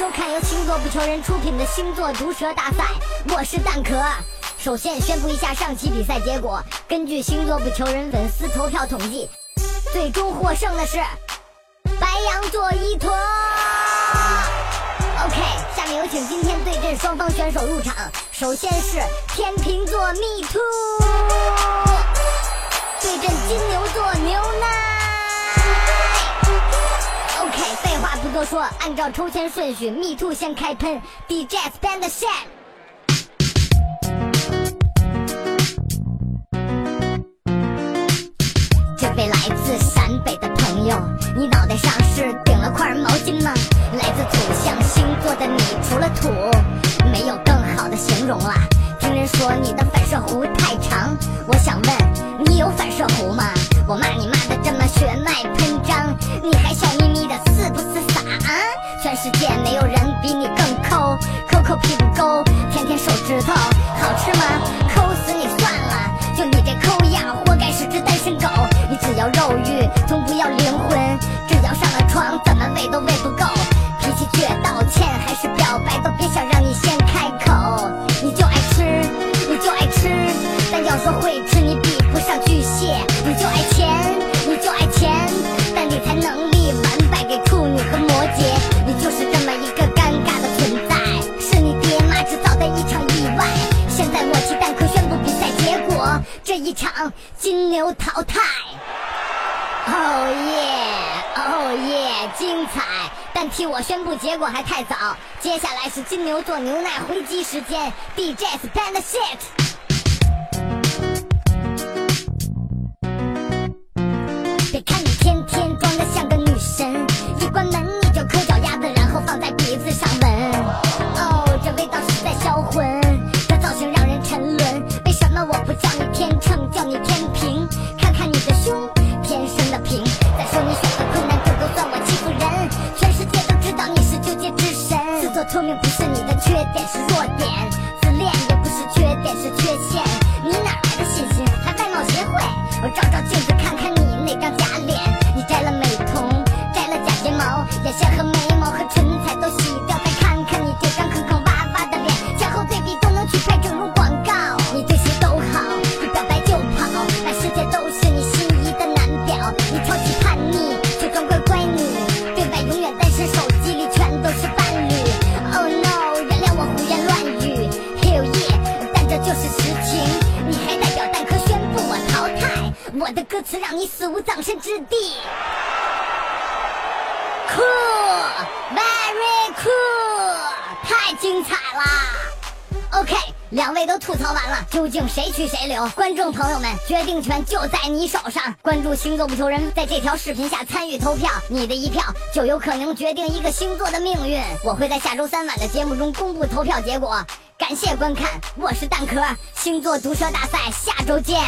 收看由星座不求人出品的星座毒舌大赛，我是蛋壳。首先宣布一下上期比赛结果，根据星座不求人粉丝投票统计，最终获胜的是白羊座一坨。OK，下面有请今天对阵双方选手入场。首先是天秤座 Me Too 对阵金牛座牛废话不多说，按照抽签顺序，Me Too 先开喷，DJ Band Set。这位来自陕北的朋友，你脑袋上是顶了块毛巾吗？来自土象星座的你，除了土，没有更好的形容了。听人说你的反射弧太长，我想问，你有反射弧吗？我骂你世界没有人比你更抠，抠抠屁股沟，舔舔手指头，好吃吗？抠死你算了，就你这抠样，活该是只单身狗。你只要肉欲，从不要灵魂，只要上了床，怎么喂都喂不够。脾气倔，道歉还是表白，都别想让你先开口。你就爱吃，你就爱吃，但要说会吃，你比不上巨蟹。你就爱钱，你就爱钱，但你才能一场金牛淘汰。哦耶，哦耶，精彩！但替我宣布结果还太早，接下来是金牛座牛奶回击时间，DJ's band Shit。别看我。聪明不是你的缺点，是弱点；自恋也不是缺点，是缺陷。你哪来的信心？还外貌协会？我照照镜子看看你那张假脸，你摘了美瞳，摘了假睫毛，眼线和眉毛就是实情。你还代表蛋壳宣布我淘汰，我的歌词让你死无葬身之地。Cool，very cool，太精彩啦！OK，两位都吐槽完了，究竟谁去谁留？观众朋友们，决定权就在你手上。关注星座不求人，在这条视频下参与投票，你的一票就有可能决定一个星座的命运。我会在下周三晚的节目中公布投票结果。感谢观看，我是蛋壳，星座毒舌大赛下周见。